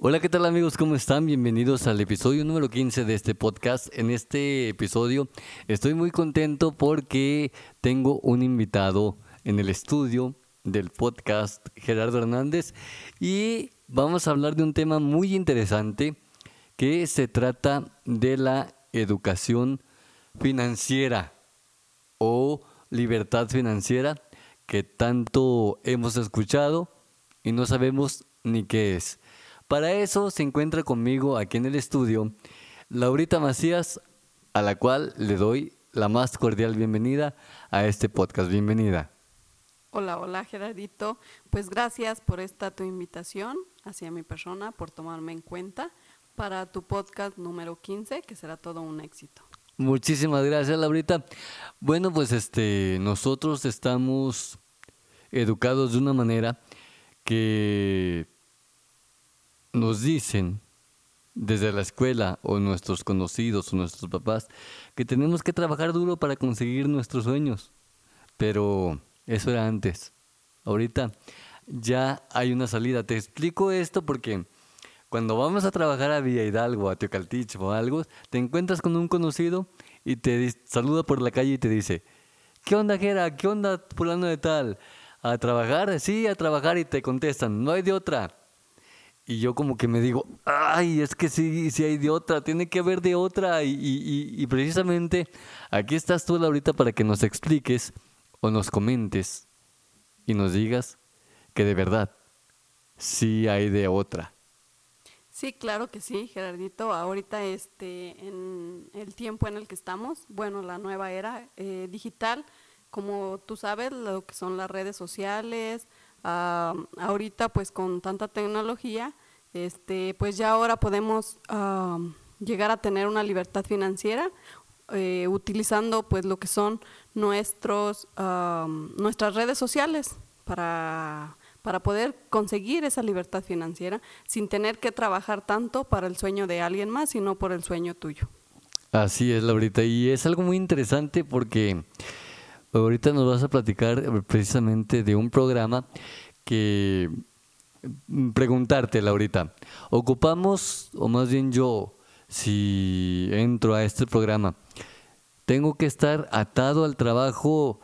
Hola, ¿qué tal amigos? ¿Cómo están? Bienvenidos al episodio número 15 de este podcast. En este episodio estoy muy contento porque tengo un invitado en el estudio del podcast, Gerardo Hernández, y vamos a hablar de un tema muy interesante que se trata de la educación financiera o libertad financiera que tanto hemos escuchado y no sabemos ni qué es. Para eso se encuentra conmigo aquí en el estudio Laurita Macías, a la cual le doy la más cordial bienvenida a este podcast. Bienvenida. Hola, hola Gerardito. Pues gracias por esta tu invitación hacia mi persona, por tomarme en cuenta para tu podcast número 15, que será todo un éxito. Muchísimas gracias, Laurita. Bueno, pues este, nosotros estamos educados de una manera que nos dicen desde la escuela o nuestros conocidos o nuestros papás que tenemos que trabajar duro para conseguir nuestros sueños. Pero eso era antes. Ahorita ya hay una salida. Te explico esto porque cuando vamos a trabajar a Villa Hidalgo, a Teocaltich o algo, te encuentras con un conocido y te saluda por la calle y te dice, ¿qué onda, Gera? ¿Qué onda, fulano de tal? ¿A trabajar? Sí, a trabajar y te contestan, no hay de otra. Y yo como que me digo, ay, es que sí, sí hay de otra, tiene que haber de otra. Y, y, y precisamente aquí estás tú ahorita para que nos expliques o nos comentes y nos digas que de verdad sí hay de otra. Sí, claro que sí, Gerardito. Ahorita, este, en el tiempo en el que estamos, bueno, la nueva era eh, digital, como tú sabes, lo que son las redes sociales, ah, ahorita pues con tanta tecnología, este, pues ya ahora podemos ah, llegar a tener una libertad financiera eh, utilizando pues lo que son nuestros, ah, nuestras redes sociales para para poder conseguir esa libertad financiera sin tener que trabajar tanto para el sueño de alguien más, sino por el sueño tuyo. Así es, Laurita, y es algo muy interesante porque ahorita nos vas a platicar precisamente de un programa que preguntarte, Laurita, ocupamos, o más bien yo, si entro a este programa, tengo que estar atado al trabajo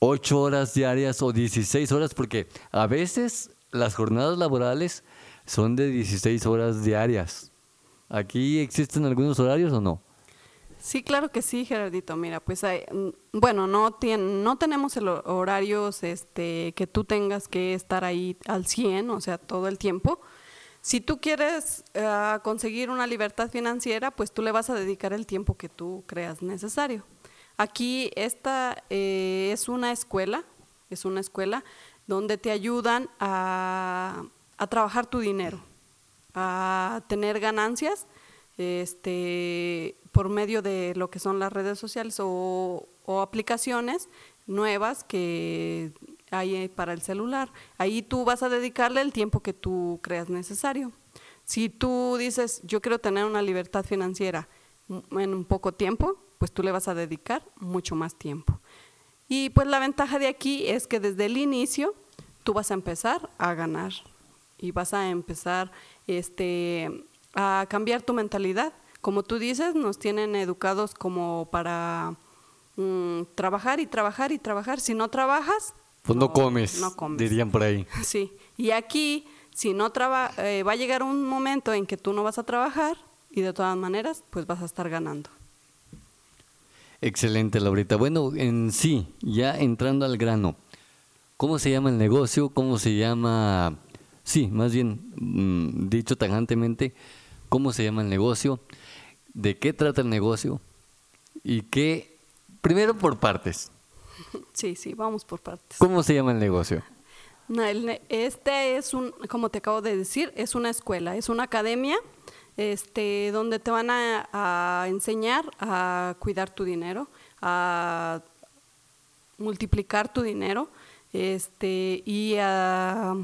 8 horas diarias o 16 horas, porque a veces las jornadas laborales son de 16 horas diarias. ¿Aquí existen algunos horarios o no? Sí, claro que sí, Gerardito. Mira, pues hay, mm, bueno, no, no tenemos el horarios este, que tú tengas que estar ahí al 100, o sea, todo el tiempo. Si tú quieres uh, conseguir una libertad financiera, pues tú le vas a dedicar el tiempo que tú creas necesario. Aquí esta eh, es una escuela, es una escuela donde te ayudan a, trabajar tu dinero, a tener ganancias este, por medio de lo que son las redes sociales o, o aplicaciones nuevas que hay para el celular. Ahí tú vas a dedicarle el tiempo que tú creas necesario. Si tú dices, yo quiero tener una libertad financiera en un poco tiempo, pues tú le vas a dedicar mucho más tiempo. Y pues la ventaja de aquí es que desde el inicio tú vas a empezar a ganar y vas a empezar este, a cambiar tu mentalidad. Como tú dices, nos tienen educados como para mm, trabajar y trabajar y trabajar. Si no trabajas, pues no, comes, no comes, dirían por ahí. Sí, y aquí, si no traba, eh, va a llegar un momento en que tú no vas a trabajar y de todas maneras, pues vas a estar ganando. Excelente, Laurita. Bueno, en sí, ya entrando al grano, ¿cómo se llama el negocio? ¿Cómo se llama, sí, más bien mm, dicho tajantemente, cómo se llama el negocio? ¿De qué trata el negocio? Y qué, primero por partes. Sí, sí, vamos por partes. ¿Cómo se llama el negocio? No, el- este es un, como te acabo de decir, es una escuela, es una academia este, donde te van a, a enseñar a cuidar tu dinero, a multiplicar tu dinero este, y a,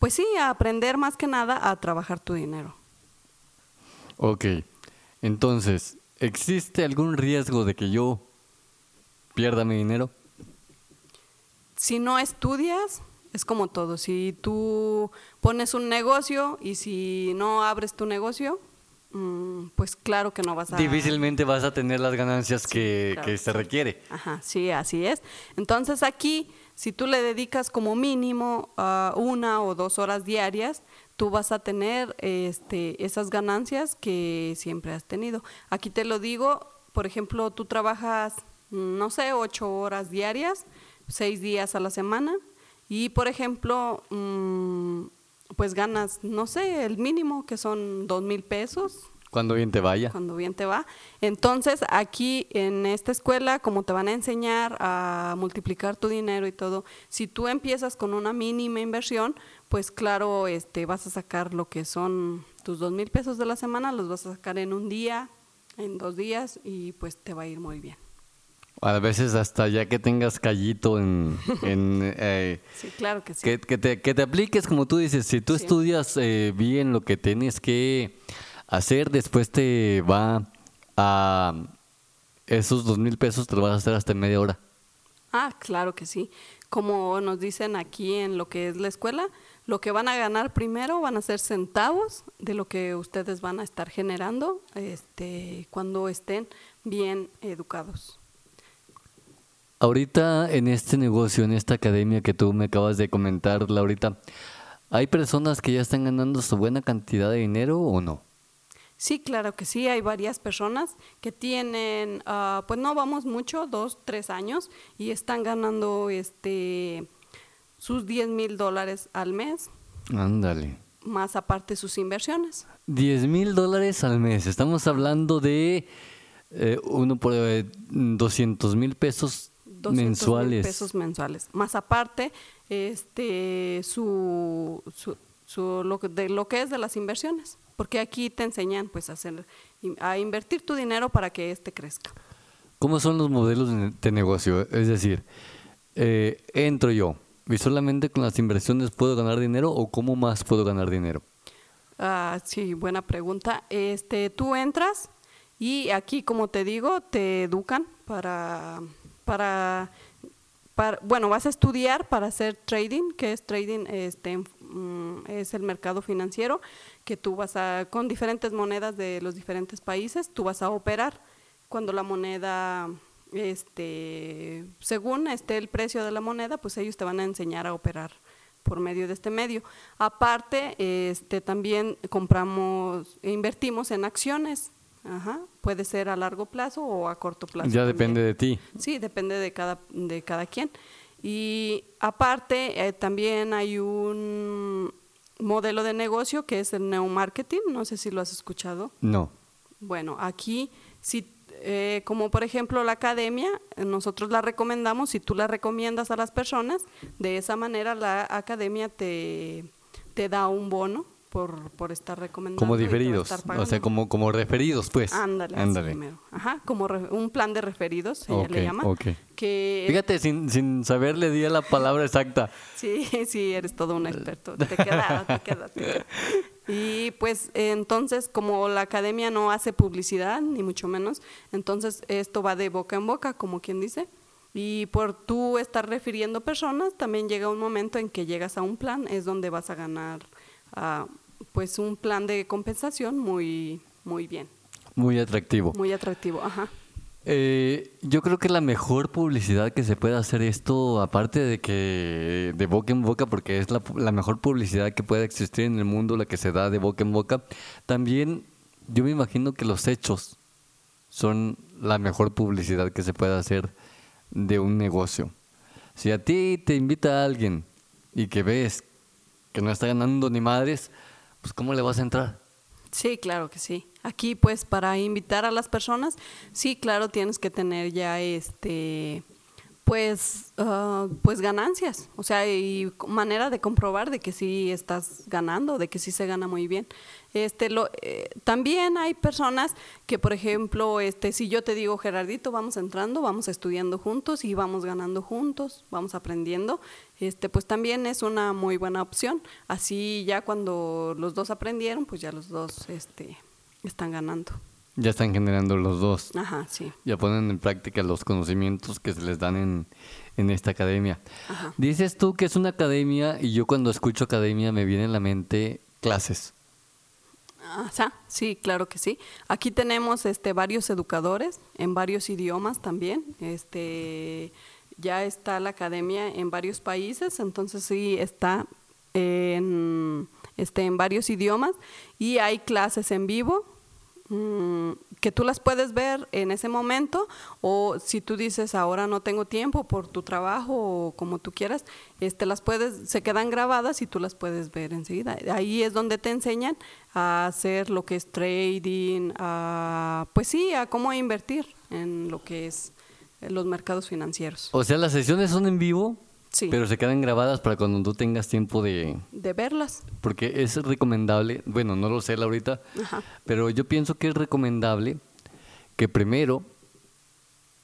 pues sí, a aprender más que nada a trabajar tu dinero. Ok, entonces, ¿existe algún riesgo de que yo pierda mi dinero? Si no estudias, es como todo. Si tú pones un negocio y si no abres tu negocio, mm, pues claro que no vas a... Difícilmente vas a tener las ganancias que, claro que que se sí. requiere. Ajá, sí, así es. Entonces aquí, si tú le dedicas como mínimo ah, una o dos horas diarias, tú vas a tener este, esas ganancias que siempre has tenido. Aquí te lo digo, por ejemplo, tú trabajas, no sé, ocho horas diarias, seis días a la semana, y por ejemplo, mm, pues ganas, no sé, el mínimo que son dos mil pesos, Cuando bien te vaya. cuando bien te va. Entonces, aquí en esta escuela, como te van a enseñar a multiplicar tu dinero y todo, si tú empiezas con una mínima inversión, pues claro, este, vas a sacar lo que son tus dos mil pesos de la semana, los vas a sacar en un día, en dos días, y pues te va a ir muy bien. A veces hasta ya que tengas callito en... en, eh, Sí, claro que sí. que, que te, que te apliques, como tú dices, si tú Sí. estudias eh, bien lo que tienes que hacer, después te va a... Esos dos mil pesos te lo vas a hacer hasta en media hora. Ah, claro que sí. Como nos dicen aquí en lo que es la escuela, lo que van a ganar primero van a ser centavos de lo que ustedes van a estar generando este, cuando estén bien educados. Ahorita en este negocio, en esta academia que tú me acabas de comentar, Laurita, ¿hay personas que ya están ganando su buena cantidad de dinero o no? Sí, claro que sí. Hay varias personas que tienen, ah, pues no vamos mucho, dos, tres años, y están ganando este, sus 10 mil dólares al mes, Ándale. más aparte sus inversiones. 10 mil dólares al mes. Estamos hablando de eh, uno por eh, 200 mil pesos 200 mil mensuales. pesos mensuales. Más aparte, este, su, su, su- lo, que- de lo que es de las inversiones. Porque aquí te enseñan pues a, hacer, a invertir tu dinero para que éste crezca. ¿Cómo son los modelos de, de negocio? Es decir, eh, entro yo y solamente con las inversiones puedo ganar dinero o cómo más puedo ganar dinero. Ah, sí, buena pregunta. Este, tú entras y aquí, como te digo, te educan para, para, para- bueno, vas a estudiar para hacer trading, que es trading, este, mm, es el mercado financiero, que tú vas a, con diferentes monedas de los diferentes países, tú vas a operar cuando la moneda, este, según esté el precio de la moneda, pues ellos te van a enseñar a operar por medio de este medio. Aparte, este, también compramos, e invertimos en acciones. Ajá. Puede ser a largo plazo o a corto plazo. ya también. depende de ti. Sí, depende de cada, de cada quien. Y aparte, eh, también hay un modelo de negocio que es el neumarketing. No sé si lo has escuchado. No. Bueno, aquí, si, eh, como por ejemplo la academia, eh, nosotros la recomendamos, si tú la recomiendas a las personas, de esa manera la academia te, te da un bono por, por estar recomendando. Como diferidos. O sea, como, como referidos, pues. Ándale, Ándale. Ajá, como re- un plan de referidos, ella le llama. Que Fíjate, sin, sin saber le di a la palabra exacta. Sí, sí, eres todo un experto. Te queda, te queda, te queda. Y pues entonces, como la academia no hace publicidad, ni mucho menos, entonces esto va de boca en boca, como quien dice. Y por tú estar refiriendo personas, también llega un momento en que llegas a un plan, es donde vas a ganar ah, pues un plan de compensación muy, muy bien, Muy atractivo. muy atractivo. Ajá. Eh, yo creo que la mejor publicidad que se puede hacer esto, aparte de que de boca en boca, porque es la, mejor publicidad que puede existir en el mundo, la que se da de boca en boca, también yo me imagino que los hechos son la mejor publicidad que se puede hacer de un negocio. Si a ti te invita a alguien y que ves que no está ganando ni madres, pues ¿cómo le vas a entrar? Sí, claro que sí. Aquí, pues, para invitar a las personas, sí, claro, tienes que tener ya este, Pues, ah, pues ganancias, o sea, y manera de comprobar de que sí estás ganando, de que sí se gana muy bien. Este, lo, eh, también hay personas que, por ejemplo, este, si yo te digo, Gerardito, vamos entrando, vamos estudiando juntos y vamos ganando juntos, vamos aprendiendo, este, pues también es una muy buena opción. Así ya cuando los dos aprendieron, pues ya los dos este, están ganando. Ya están generando los dos. Ajá, sí. Ya ponen en práctica los conocimientos que se les dan en, en esta academia. Ajá. Dices tú que es una academia y yo cuando escucho academia me viene a la mente clases. Ajá, sí, claro que sí. Aquí tenemos este varios educadores en varios idiomas también. Este ya está la academia en varios países, entonces sí está en este en varios idiomas y hay clases en vivo mm, que tú las puedes ver en ese momento o si tú dices ahora no tengo tiempo por tu trabajo o como tú quieras, este las puedes se quedan grabadas y tú las puedes ver enseguida. Ahí es donde te enseñan a hacer lo que es trading, a pues sí, a cómo invertir en lo que es los mercados financieros. O sea, las sesiones son en vivo, Sí. pero se quedan grabadas para cuando tú tengas tiempo de... de verlas. Porque es recomendable, bueno, no lo sé ahorita, Ajá. pero yo pienso que es recomendable que primero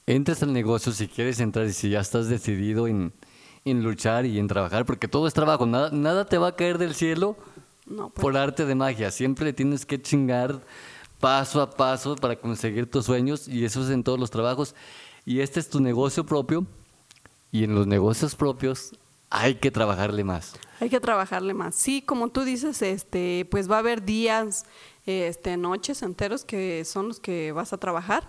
entres al negocio si quieres entrar y si ya estás decidido en, en luchar y en trabajar, porque todo es trabajo, nada, nada te va a caer del cielo No, pues, por arte de magia, siempre tienes que chingar paso a paso para conseguir tus sueños y eso es en todos los trabajos. Y este es tu negocio propio y en los negocios propios hay que trabajarle más. Hay que trabajarle más. Sí, como tú dices, este, pues va a haber días, este, noches enteros que son los que vas a trabajar,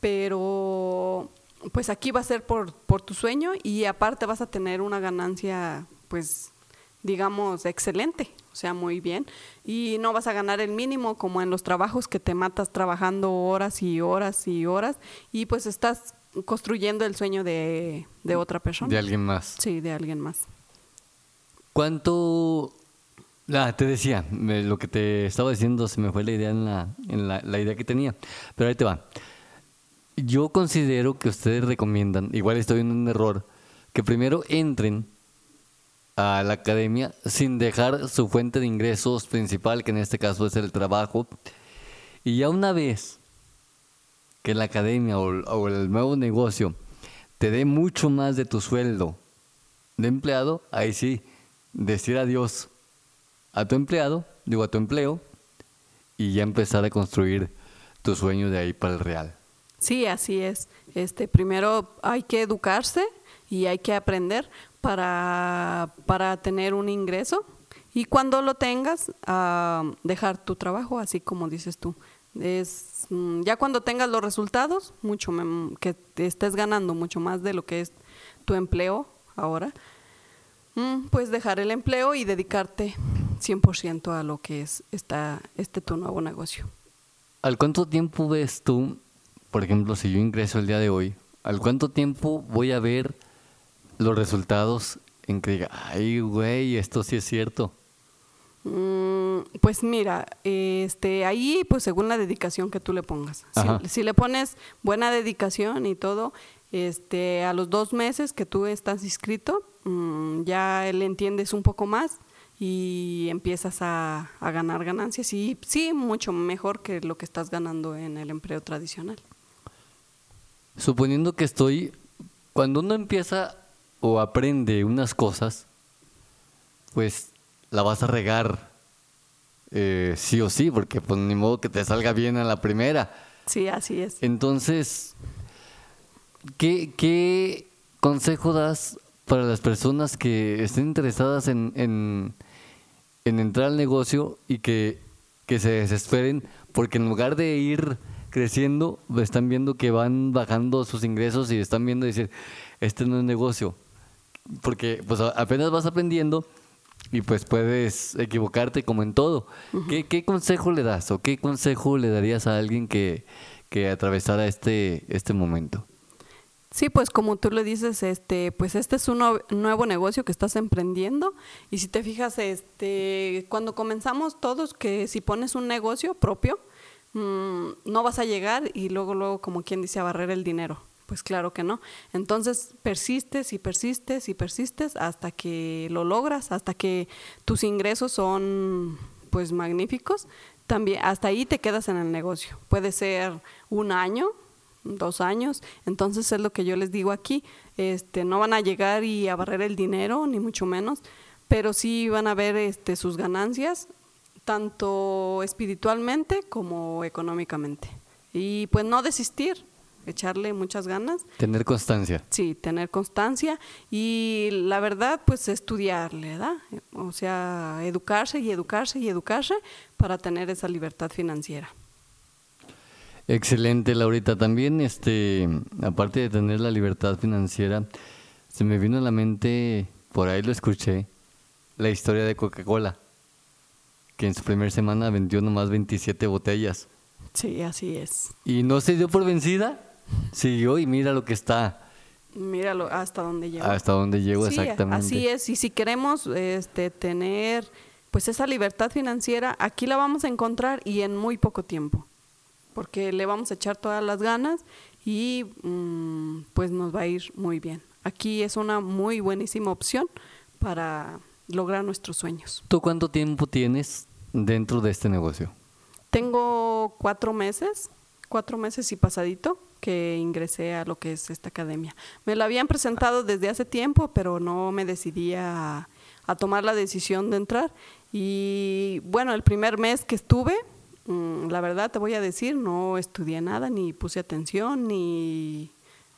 pero pues aquí va a ser por, por tu sueño y aparte vas a tener una ganancia, pues, digamos, excelente, o sea, muy bien. Y no vas a ganar el mínimo como en los trabajos que te matas trabajando horas y horas y horas y pues estás construyendo el sueño de, de otra persona. De alguien más. Sí, de alguien más. ¿Cuánto... Ah, te decía, me- lo que te estaba diciendo se me fue la idea en, la, en la, la idea que tenía, pero ahí te va. Yo considero que ustedes recomiendan, igual estoy en un error, que primero entren a la academia sin dejar su fuente de ingresos principal, que en este caso es el trabajo, y ya una vez que la academia o, el nuevo negocio te dé mucho más de tu sueldo de empleado, ahí sí, decir adiós a tu empleado, digo a tu empleo, y ya empezar a construir tu sueño de ahí para el real. Sí, así es. Este, primero hay que educarse y hay que aprender para, para tener un ingreso y cuando lo tengas, ah, dejar tu trabajo, así como dices tú. Es, mm, ya cuando tengas los resultados, mucho que te estés ganando mucho más de lo que es tu empleo ahora, mm, pues dejar el empleo y dedicarte 100% a lo que es esta, este tu nuevo negocio. ¿Al cuánto tiempo ves tú, por ejemplo, si yo ingreso el día de hoy, al cuánto tiempo voy a ver los resultados en que diga, ay, güey, esto sí es cierto? Mm, Pues mira, este, ahí pues según la dedicación que tú le pongas. Si le pones buena dedicación y todo, este, a los dos meses que tú estás inscrito, mm, ya le entiendes un poco más y empiezas a, a ganar ganancias y sí, mucho mejor que lo que estás ganando en el empleo tradicional. Suponiendo que estoy, cuando uno empieza o aprende unas cosas, pues la vas a regar eh, sí o sí, porque pues ni modo que te salga bien a la primera. Sí, así es. Entonces, ¿qué, qué consejo das para las personas que estén interesadas en, en, en entrar al negocio y que, que se desesperen? Porque en lugar de ir creciendo, están viendo que van bajando sus ingresos y están viendo decir, este no es negocio. Porque pues apenas vas aprendiendo y pues puedes equivocarte como en todo. ¿Qué, qué consejo le das o qué consejo le darías a alguien que, que atravesara este, este momento? Sí, pues como tú le dices, este, pues este es un nue- nuevo negocio que estás emprendiendo y si te fijas, este, cuando comenzamos todos que si pones un negocio propio, mm, no vas a llegar y luego luego como quien dice a barrer el dinero. Pues claro que no. Entonces persistes y persistes y persistes hasta que lo logras, hasta que tus ingresos son pues magníficos. También hasta ahí te quedas en el negocio. Puede ser un año, dos años. Entonces es lo que yo les digo aquí. Este, no van a llegar y a barrer el dinero, ni mucho menos, pero sí van a ver este, sus ganancias, tanto espiritualmente como económicamente. Y pues no desistir, echarle muchas ganas. Tener constancia. Sí, tener constancia y la verdad, pues estudiarle, ¿verdad? O sea, educarse y educarse y educarse para tener esa libertad financiera. Excelente, Laurita. También, este, aparte de tener la libertad financiera, se me vino a la mente, por ahí lo escuché, la historia de Coca-Cola, que en su primera semana vendió nomás 27 botellas. Sí, así es. Y no se dio por vencida, siguió y mira lo que está. Míralo hasta dónde llegó. Hasta dónde llegó Sí, exactamente. Así es, y si queremos este, tener pues esa libertad financiera, aquí la vamos a encontrar y en muy poco tiempo, porque le vamos a echar todas las ganas y mm, pues nos va a ir muy bien. Aquí es una muy buenísima opción para lograr nuestros sueños. ¿Tú cuánto tiempo tienes dentro de este negocio? Tengo cuatro meses, cuatro meses y pasadito que ingresé a lo que es esta academia. Me la habían presentado desde hace tiempo, pero no me decidía a, a tomar la decisión de entrar. Y bueno, el primer mes que estuve, mm, la verdad te voy a decir, no estudié nada, ni puse atención, ni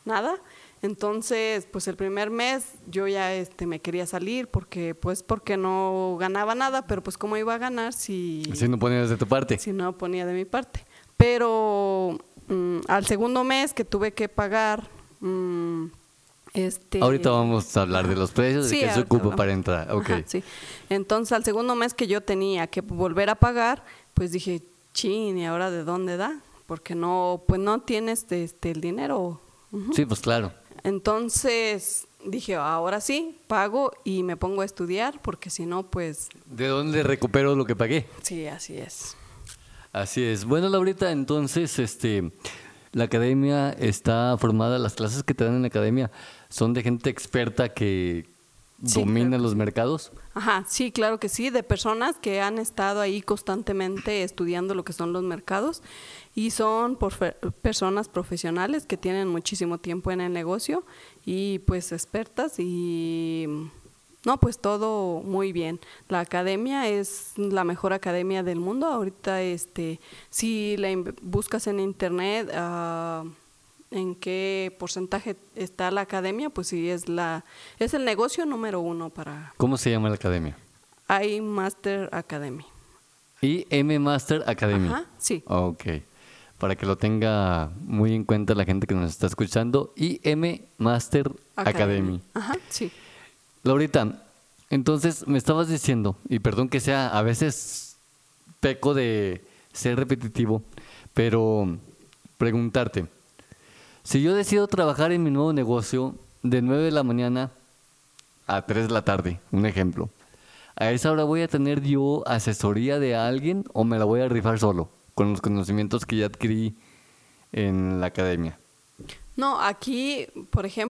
nada. Entonces, pues el primer mes yo ya este, me quería salir porque, pues, porque no ganaba nada, pero pues cómo iba a ganar si, Si no ponías de tu parte. si no ponía de mi parte. Pero mm, al segundo mes que tuve que pagar, mm, este... Ahorita vamos a hablar de los precios, Sí, de qué se ocupa para entrar. Ok. Ajá, sí. Entonces, al segundo mes que yo tenía que volver a pagar, pues dije, chin, ¿y ahora de dónde da? Porque no, pues no tienes este, el dinero. Sí, pues claro. Entonces dije, ahora sí, pago y me pongo a estudiar, porque si no, pues ¿De dónde recupero lo que pagué? sí, así es. Así es. Bueno, Laurita, entonces, este, la academia está formada, las clases que te dan en la academia son de gente experta que Sí, domina claro los mercados. Ajá, sí, claro que sí, de personas que han estado ahí constantemente estudiando lo que son los mercados y son por fe- personas profesionales que tienen muchísimo tiempo en el negocio y pues expertas y no, pues todo muy bien. La academia es la mejor academia del mundo. Ahorita, este, si la buscas en internet, ah, en qué porcentaje está la academia, pues sí es la es el negocio número uno para ¿Cómo se llama la academia? iMaster Academy. Y M Master Academy. Ajá, sí. Ok. Para que lo tenga muy en cuenta la gente que nos está escuchando. Y M Master Academy. Ajá, sí. Laurita, entonces me estabas diciendo, y perdón que sea, a veces peco de ser repetitivo, pero preguntarte, si yo decido trabajar en mi nuevo negocio de 9 de la mañana a 3 de la tarde, un ejemplo, ¿a esa hora voy a tener yo asesoría de alguien o me la voy a rifar solo con los conocimientos que ya adquirí en la academia? No, aquí, por ejemplo,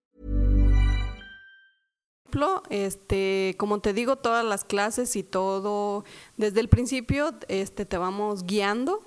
Este, como te digo, todas las clases y todo, desde el principio, este, te vamos guiando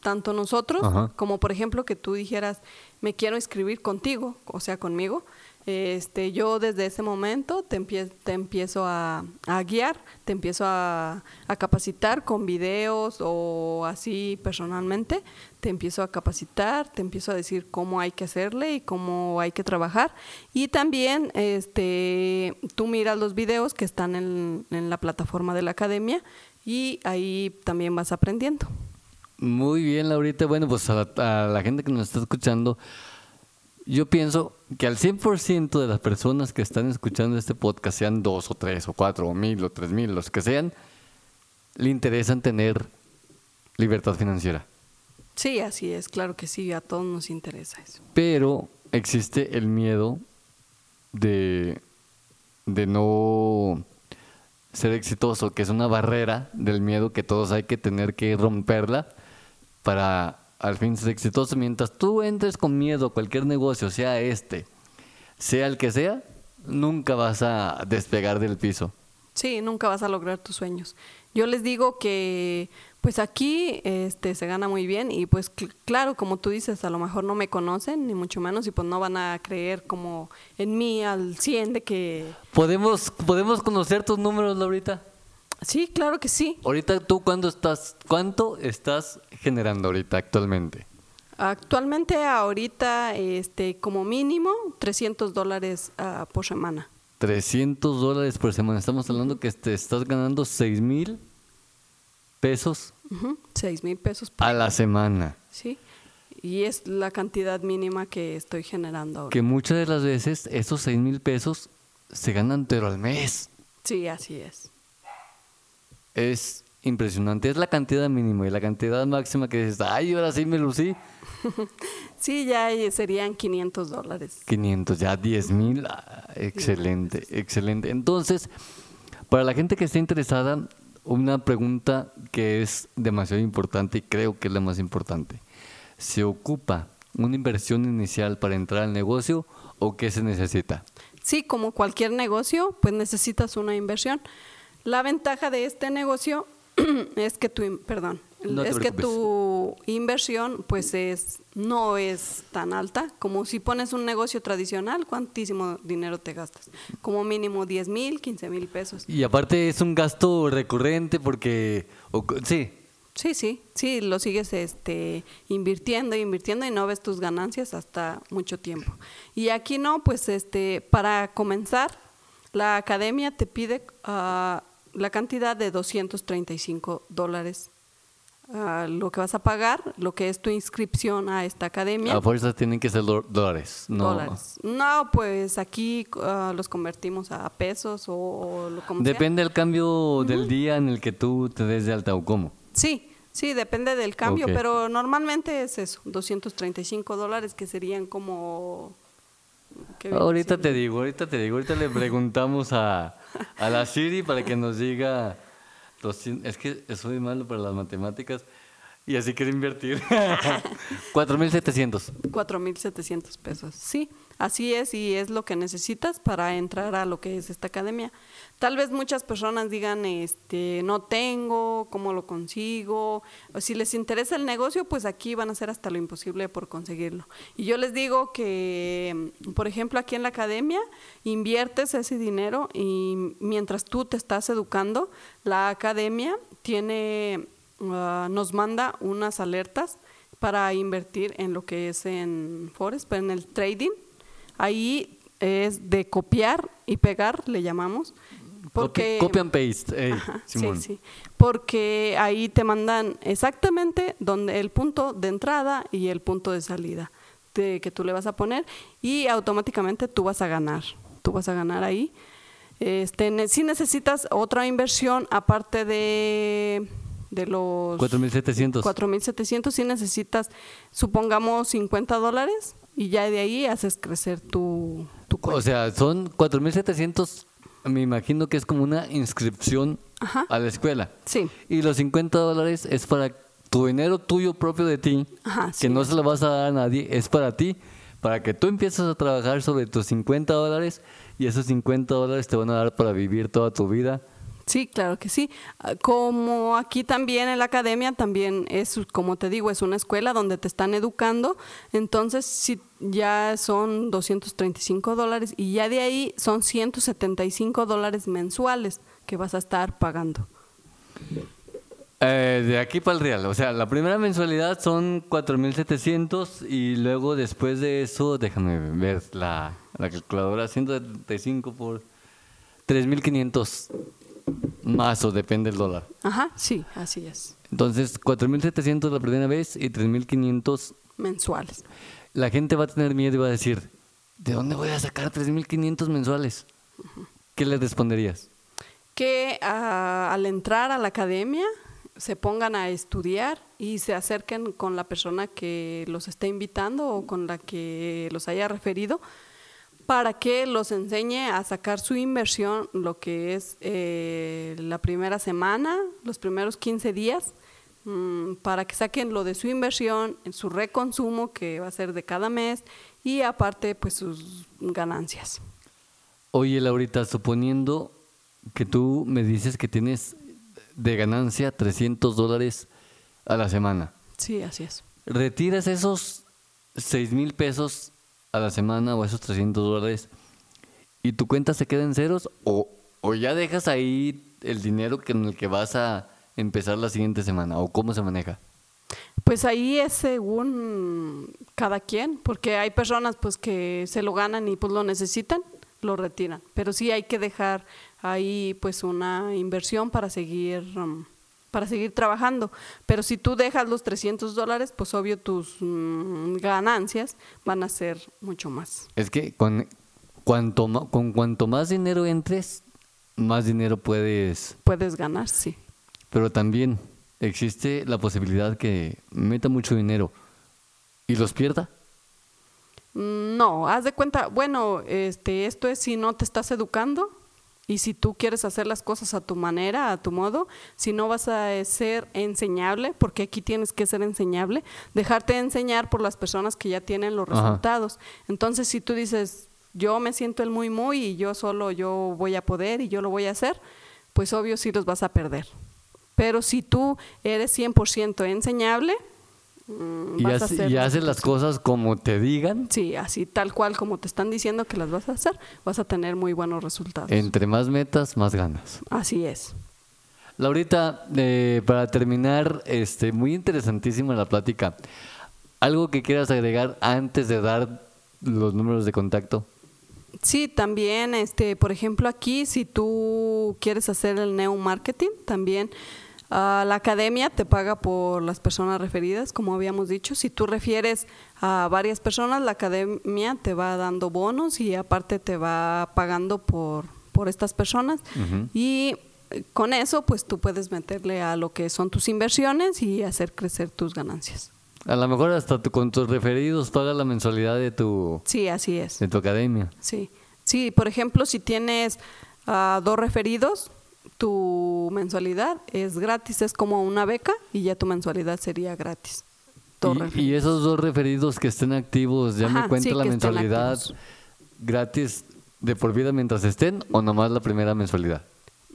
tanto nosotros Ajá. como por ejemplo que tú dijeras, me quiero inscribir contigo, o sea, conmigo. Este, yo desde ese momento te, te empiezo a, guiar, te empiezo a, a capacitar con videos o así personalmente, te empiezo a capacitar, te empiezo a decir cómo hay que hacerle y cómo hay que trabajar. Y también este, tú miras los videos que están en, en la plataforma de la academia y ahí también vas aprendiendo. Muy bien, Laurita. Bueno, pues a la, a la gente que nos está escuchando, yo pienso que al 100% de las personas que están escuchando este podcast, sean dos o tres o cuatro o mil o tres mil, los que sean, le interesan tener libertad financiera. Sí, así es, claro que sí, a todos nos interesa eso. Pero existe el miedo de, de no ser exitoso, que es una barrera del miedo que todos hay que tener que romperla para al fin ser exitoso. Mientras tú entres con miedo a cualquier negocio, sea este, sea el que sea, nunca vas a despegar del piso. Sí, nunca vas a lograr tus sueños. Yo les digo que pues aquí este se gana muy bien y pues cl- claro, como tú dices, a lo mejor no me conocen ni mucho menos y pues no van a creer como en mí al 100 de que ¿Podemos, ¿Podemos conocer tus números, Laurita? Sí, claro que sí. Ahorita tú cuánto estás, cuánto estás generando ahorita actualmente. Actualmente ahorita este como mínimo 300 dólares ah, por semana. 300 dólares por semana. Estamos hablando que te estás ganando 6 mil pesos Ujú, Seis mil pesos por a la semana. Sí, y es la cantidad mínima que estoy generando ahora. Que muchas de las veces esos 6 mil pesos se ganan pero al mes. Sí, así es. Es impresionante. Es la cantidad mínima y la cantidad máxima que dices, ay, ahora sí me lucí. Sí, ya serían 500 dólares. 500, ya 10 mil. ah, excelente, excelente. Entonces, para la gente que esté interesada, una pregunta que es demasiado importante y creo que es la más importante. ¿Se ocupa una inversión inicial para entrar al negocio o qué se necesita? Sí, como cualquier negocio, pues necesitas una inversión. La ventaja de este negocio es que tu, perdón, No es que tu inversión pues es no es tan alta como si pones un negocio tradicional, ¿cuántísimo dinero te gastas? Como mínimo 10 mil, 15 mil pesos. Y aparte es un gasto recurrente porque, o- sí, Sí, sí, sí, lo sigues este, invirtiendo, invirtiendo y no ves tus ganancias hasta mucho tiempo. Y aquí no, pues este, para comenzar, la academia te pide ah, la cantidad de 235 dólares. ah, lo que vas a pagar, lo que es tu inscripción a esta academia. a fuerzas tienen que ser dólares. No. dólares. No, pues aquí ah, los convertimos a pesos o, o lo como sea. Depende del cambio del día en el que tú te des de alta o cómo. Sí, sí, depende del cambio, pero normalmente es eso, 235 dólares que serían como... ¿qué viene Ahorita te digo, ahorita te digo, ahorita le preguntamos a, a la Siri para que nos diga. 200 es que soy malo para las matemáticas y así quiero invertir. 4.700. 4.700 pesos. Sí, así es y es lo que necesitas para entrar a lo que es esta academia. Tal vez muchas personas digan, este, no tengo, ¿cómo lo consigo? Si les interesa el negocio, pues aquí van a hacer hasta lo imposible por conseguirlo. Y yo les digo que, por ejemplo, aquí en la academia inviertes ese dinero y mientras tú te estás educando, la academia tiene, ah, nos manda unas alertas para invertir en lo que es en Forex, pero en el trading. Ahí es de copiar y pegar, le llamamos. Porque, Copy, and paste. Ajá, sí, Simón. sí. Porque ahí te mandan exactamente donde el punto de entrada y el punto de salida de que tú le vas a poner y automáticamente tú vas a ganar. Tú vas a ganar ahí. Este, si necesitas otra inversión aparte de, de los 4.700. 4.700, si necesitas, supongamos, 50 dólares y ya de ahí haces crecer tu, tu cuenta. O sea, son 4.700. Me imagino que es como una inscripción Ajá. a la escuela. Sí. Y los 50 dólares es para tu dinero tuyo propio de ti, Ajá, que no se lo vas a dar a nadie, es para ti, para que tú empieces a trabajar sobre tus 50 dólares y esos 50 dólares te van a dar para vivir toda tu vida Sí, claro que sí. Ah, Como aquí también en la academia, también es, como te digo, es una escuela donde te están educando. Entonces, si ya son 235 dólares y ya de ahí son 175 dólares mensuales que vas a estar pagando. Eh, de aquí para el real, o sea, la primera mensualidad son 4.700 y luego después de eso, déjame ver la, la calculadora, 175 por 3.500 más o depende del dólar. Ajá, sí, así es. Entonces, 4.700 la primera vez y 3.500 Mensuales. la gente va a tener miedo y va a decir, ¿de dónde voy a sacar 3.500 mensuales? ¿Qué le responderías? que ah, al entrar a la academia se pongan a estudiar y se acerquen con la persona que los esté invitando o con la que los haya referido para que los enseñe a sacar su inversión, lo que es eh, la primera semana, los primeros 15 días, mm, para que saquen lo de su inversión, su reconsumo, que va a ser de cada mes, y aparte, pues sus ganancias. Oye, Laurita, suponiendo que tú me dices que tienes de ganancia 300 dólares a la semana, Sí, así es. retiras esos 6 mil pesos a la semana o esos 300 dólares. Y tu cuenta se queda en ceros o, o ya dejas ahí el dinero que- en el que vas a empezar la siguiente semana o cómo se maneja. Pues ahí es según cada quien, porque hay personas pues que se lo ganan y pues lo necesitan, lo retiran, pero sí hay que dejar ahí pues una inversión para seguir um, para seguir trabajando, pero si tú dejas los 300 dólares, pues obvio tus mm, ganancias van a ser mucho más. Es que con cuanto, con cuanto más dinero entres, más dinero puedes Puedes ganar, sí. Pero también existe la posibilidad que meta mucho dinero y los pierda. Mm, No, haz de cuenta, bueno, este, esto es si no te estás educando y si tú quieres hacer las cosas a tu manera, a tu modo, si no vas a ser enseñable, porque aquí tienes que ser enseñable, dejarte enseñar por las personas que ya tienen los Ajá. resultados. Entonces, si tú dices, yo me siento el muy muy y yo solo yo voy a poder y yo lo voy a hacer, pues obvio sí los vas a perder. Pero si tú eres 100% enseñable, mm, Y, hace- hacer y las haces las cosas como te digan. Sí, así tal cual como te están diciendo que las vas a hacer, vas a tener muy buenos resultados. Entre más metas, más ganas. Así es. Laurita, eh, para terminar, este, muy interesantísima la plática. ¿Algo que quieras agregar antes de dar los números de contacto? Sí, también, este, por ejemplo, aquí si tú quieres hacer el neo marketing, también ah, la academia te paga por las personas referidas, como habíamos dicho. Si tú refieres a varias personas, la academia te va dando bonos y aparte te va pagando por, por estas personas. Y eh, con eso, pues tú puedes meterle a lo que son tus inversiones y hacer crecer tus ganancias. A lo mejor hasta tu- con tus referidos pagas la mensualidad de tu, Sí, así es. de tu academia. Sí, sí, por ejemplo, si tienes ah, dos referidos, tu mensualidad es gratis, es como una beca y ya tu mensualidad sería gratis. Y, y esos dos referidos que estén activos, ¿ya Ajá, me cuenta sí, la mensualidad gratis de por vida mientras estén o nomás la primera mensualidad?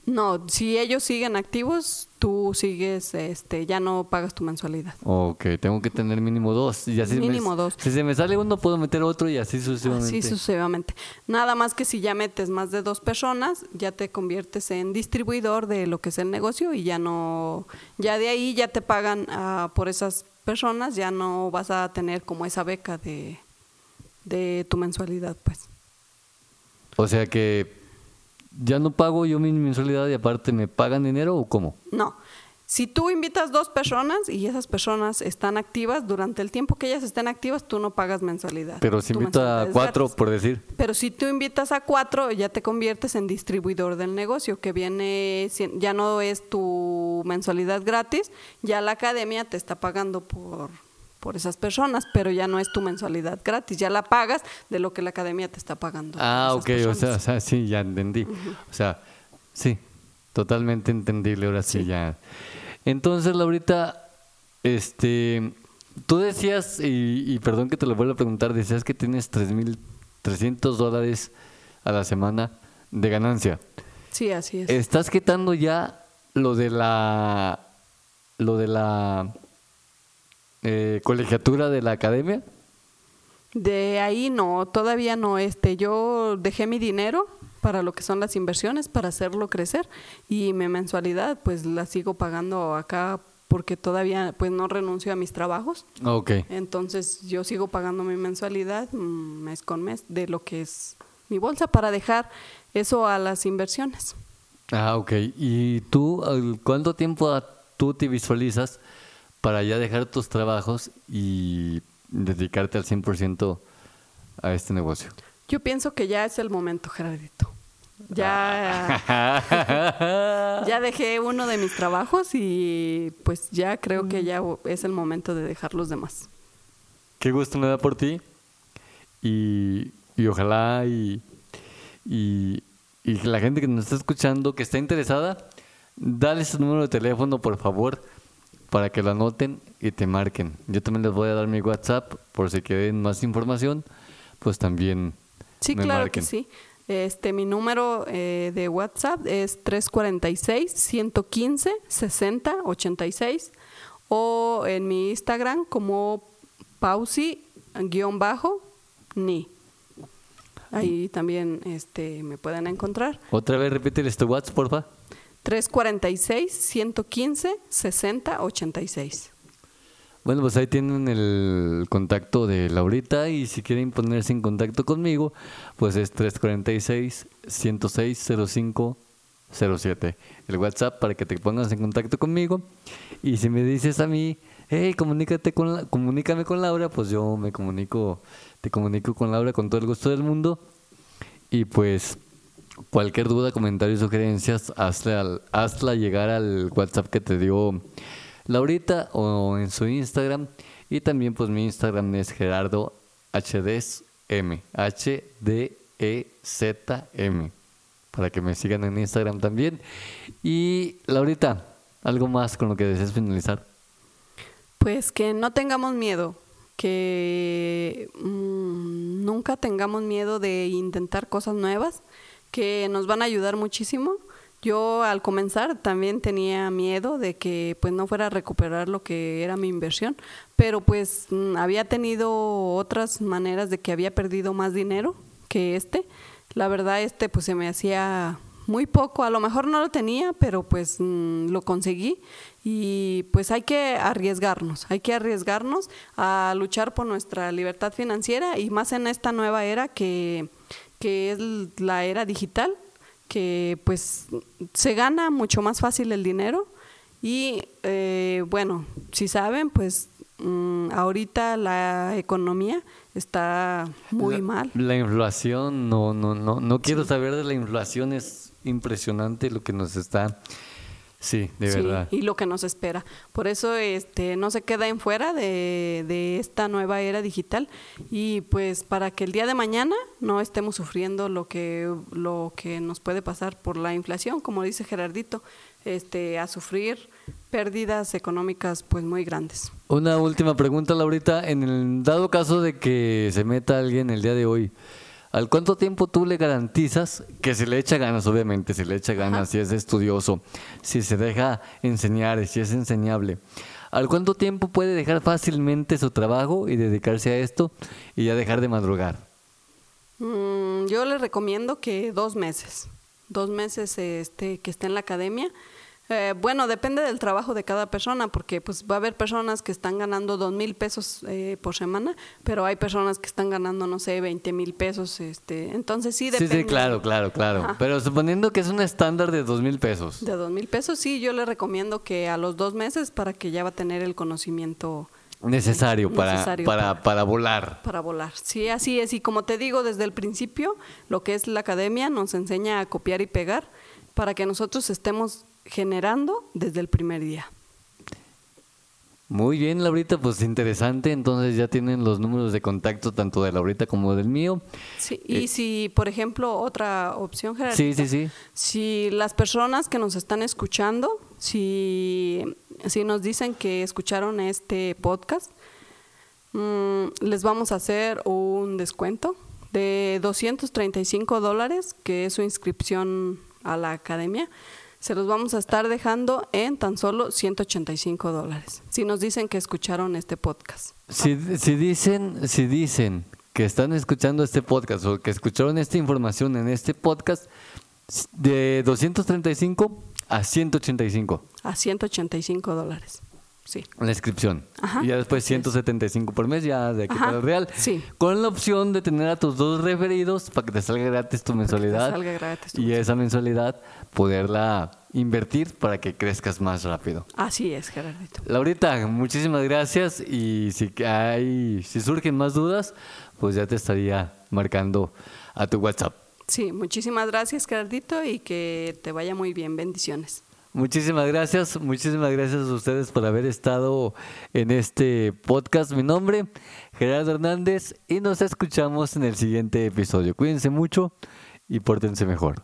No, si ellos siguen activos, tú sigues, este, ya no pagas tu mensualidad. Ok, tengo que tener mínimo dos. Y así me- Mínimo dos. Si se me sale uno, puedo meter otro y así sucesivamente. Así sucesivamente. Nada más que si ya metes más de dos personas, ya te conviertes en distribuidor de lo que es el negocio y ya no, ya de ahí ya te pagan ah, por esas personas, ya no vas a tener como esa beca de, de tu mensualidad, pues. O sea que ya no pago yo mi mensualidad y aparte me pagan dinero o cómo? No. Si tú invitas dos personas y esas personas están activas, durante el tiempo que ellas estén activas, tú no pagas mensualidad. Pero si Tu invito a cuatro, por decir. Pero si tú invitas a cuatro, ya te conviertes en distribuidor del negocio, que viene, ya no es tu mensualidad gratis, ya la academia te está pagando por, por esas personas, pero ya no es tu mensualidad gratis, ya la pagas de lo que la academia te está pagando. Ah, ok, o sea, o sea, sí, ya entendí. O sea, sí, totalmente entendible, ahora sí, ya. Entonces, Laurita, este, tú decías, y, y perdón que te lo vuelva a preguntar, decías que tienes 3.300 dólares a la semana de ganancia. Sí, así es. ¿Estás quitando ya lo de la lo de la eh, colegiatura de la academia? De ahí no, todavía no. Este, yo dejé mi dinero para lo que son las inversiones, para hacerlo crecer y mi mensualidad pues la sigo pagando acá porque todavía pues no renuncio a mis trabajos. Ok. Entonces yo sigo pagando mi mensualidad mm, mes con mes de lo que es mi bolsa para dejar eso a las inversiones. Ah, ok. ¿Y tú, cuánto tiempo tú te visualizas para ya dejar tus trabajos y dedicarte al 100% a este negocio? Yo pienso que ya es el momento, Gerardito. Ya, ya dejé uno de mis trabajos y pues ya creo que ya es el momento de dejar los demás. Qué gusto me da por ti. Y, y ojalá y, y, y la gente que nos está escuchando, que está interesada, dale su número de teléfono, por favor, para que lo anoten y te marquen. Yo también les voy a dar mi WhatsApp por si quieren más información, pues también Sí, me claro marquen. que sí. Este, mi número eh, de WhatsApp es 346-115-6086 o en mi Instagram como pausi-ni. Ahí también este, me pueden encontrar. Otra vez repíteles tu WhatsApp, porfa. 346-115-6086. Bueno, pues ahí tienen el contacto de Laurita y si quieren ponerse en contacto conmigo, pues es 346-106-0507. El WhatsApp para que te pongas en contacto conmigo. Y si me dices a mí, hey, comunícate con la- comunícame con Laura, pues yo me comunico, te comunico con Laura con todo el gusto del mundo. Y pues cualquier duda, comentario, sugerencias, hazla, al- hazla llegar al WhatsApp que te dio Laurita o en su Instagram. Y también pues mi Instagram es Gerardo HDSM. H-D-E-Z-M. Para que me sigan en Instagram también. Y Laurita, algo más con lo que desees finalizar. Pues que no tengamos miedo, que mm, nunca tengamos miedo de intentar cosas nuevas, que nos van a ayudar muchísimo. Yo al comenzar también tenía miedo de que pues no fuera a recuperar lo que era mi inversión, pero pues mm, había tenido otras maneras de que había perdido más dinero que este. La verdad este pues se me hacía muy poco, a lo mejor no lo tenía, pero pues mm, lo conseguí y pues hay que arriesgarnos, hay que arriesgarnos a luchar por nuestra libertad financiera y más en esta nueva era que, que es la era digital, que pues se gana mucho más fácil el dinero y eh, bueno, si saben, pues mm, ahorita la economía está muy La- mal. La inflación, no, no, no, no quiero saber de la inflación, es impresionante lo que nos está. Sí, de Sí, verdad. y lo que nos espera. Por eso este no se queda en fuera de, de esta nueva era digital y pues para que el día de mañana no estemos sufriendo lo que lo que nos puede pasar por la inflación, como dice Gerardito, este a sufrir pérdidas económicas pues muy grandes. Una última pregunta, Laurita. En el dado caso de que se meta alguien el día de hoy, ¿al cuánto tiempo tú le garantizas que si le echa ganas, obviamente, si le echa ganas, si es estudioso, si se deja enseñar, si es enseñable? ¿Al cuánto tiempo puede dejar fácilmente su trabajo y dedicarse a esto y ya dejar de madrugar? Mm, yo les recomiendo que dos meses, dos meses este, que esté en la academia. Eh, bueno, depende del trabajo de cada persona, porque pues va a haber personas que están ganando dos mil pesos eh, por semana, pero hay personas que están ganando, no sé, 20 mil pesos. Este, entonces sí Sí, depende. sí, claro, claro, claro. Ajá. Pero suponiendo que es un estándar de dos mil pesos. De dos mil pesos, sí, yo le recomiendo que a los dos meses para que ya va a tener el conocimiento Necesario para, Necesario para, para volar. para volar. Sí, así es. Y como te digo, desde el principio, lo que es la academia nos enseña a copiar y pegar para que nosotros estemos generando desde el primer día. Muy bien, Laurita, pues interesante. Entonces ya tienen los números de contacto tanto de Laurita como del mío. Sí, y si, por ejemplo, otra opción, Gerardo. Sí, sí, sí. Si las personas que nos están escuchando, si, si nos dicen que escucharon este podcast, mm, les vamos a hacer un descuento de 235 dólares, que es su inscripción a la academia, se los vamos a estar dejando en tan solo 185 dólares. Si nos dicen que escucharon este podcast. Si, si dicen, si dicen que están escuchando este podcast o que escucharon esta información en este podcast, de 235 a 185 A 185 dólares. Sí. la inscripción. Ajá, y ya después así es. 175 por mes, ya de aquí Ajá, para el real. sí. Con la opción de tener a tus dos referidos para que te salga gratis tu mensualidad. salga gratis tu y esa mensualidad poderla invertir para que crezcas más rápido. Así es, Gerardito. Laurita, muchísimas gracias y si hay, si surgen más dudas, pues ya te estaría marcando a tu WhatsApp. Sí, muchísimas gracias, Gerardito, y que te vaya muy bien. Bendiciones. Muchísimas gracias, muchísimas gracias a ustedes por haber estado en este podcast. Mi nombre, Gerardo Hernández, y nos escuchamos en el siguiente episodio. Cuídense mucho y pórtense mejor.